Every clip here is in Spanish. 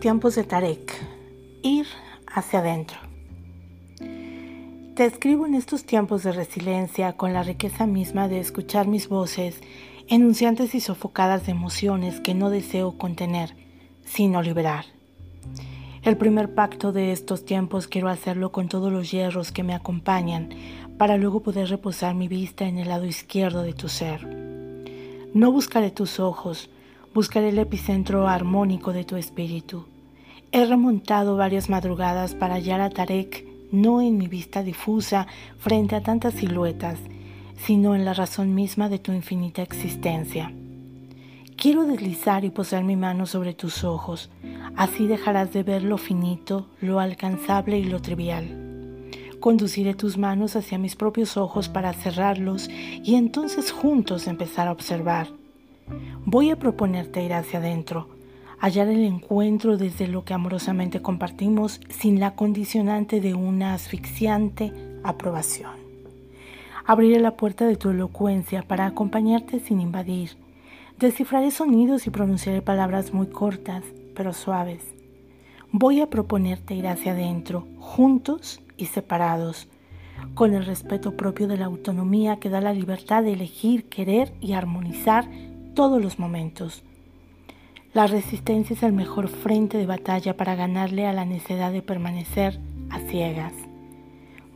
Tiempos de Tarek. Ir hacia adentro. Te escribo en estos tiempos de resiliencia con la riqueza misma de escuchar mis voces, enunciantes y sofocadas de emociones que no deseo contener, sino liberar. El primer pacto de estos tiempos quiero hacerlo con todos los hierros que me acompañan, para luego poder reposar mi vista en el lado izquierdo de tu ser. No buscaré tus ojos, buscaré el epicentro armónico de tu espíritu. He remontado varias madrugadas para hallar a Tarek no en mi vista difusa frente a tantas siluetas, sino en la razón misma de tu infinita existencia. Quiero deslizar y posar mi mano sobre tus ojos, así dejarás de ver lo finito, lo alcanzable y lo trivial. Conduciré tus manos hacia mis propios ojos para cerrarlos y entonces juntos empezar a observar. Voy a proponerte ir hacia adentro, hallar el encuentro desde lo que amorosamente compartimos sin la condicionante de una asfixiante aprobación. Abriré la puerta de tu elocuencia para acompañarte sin invadir Descifraré sonidos y pronunciaré palabras muy cortas, pero suaves. Voy a proponerte ir hacia adentro, juntos y separados, con el respeto propio de la autonomía que da la libertad de elegir, querer y armonizar todos los momentos. La resistencia es el mejor frente de batalla para ganarle a la necesidad de permanecer a ciegas.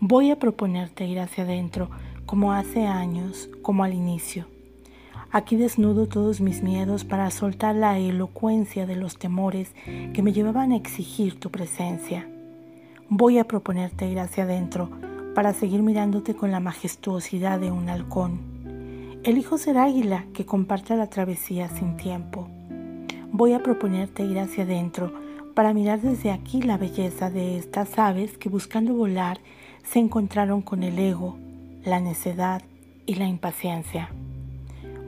Voy a proponerte ir hacia adentro como hace años, como al inicio Aquí desnudo todos mis miedos para soltar la elocuencia de los temores que me llevaban a exigir tu presencia. Voy a proponerte ir hacia adentro para seguir mirándote con la majestuosidad de un halcón. Elijo ser águila que comparte la travesía sin tiempo. Voy a proponerte ir hacia adentro para mirar desde aquí la belleza de estas aves que buscando volar se encontraron con el ego, la necedad y la impaciencia.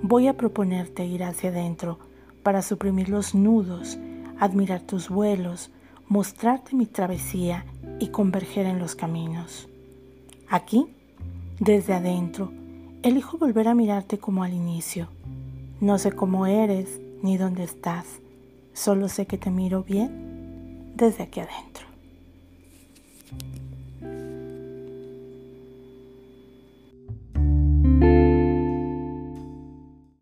Voy a proponerte ir hacia adentro para suprimir los nudos, admirar tus vuelos, mostrarte mi travesía y converger en los caminos. Aquí, desde adentro, elijo volver a mirarte como al inicio. No sé cómo eres ni dónde estás, solo sé que te miro bien desde aquí adentro.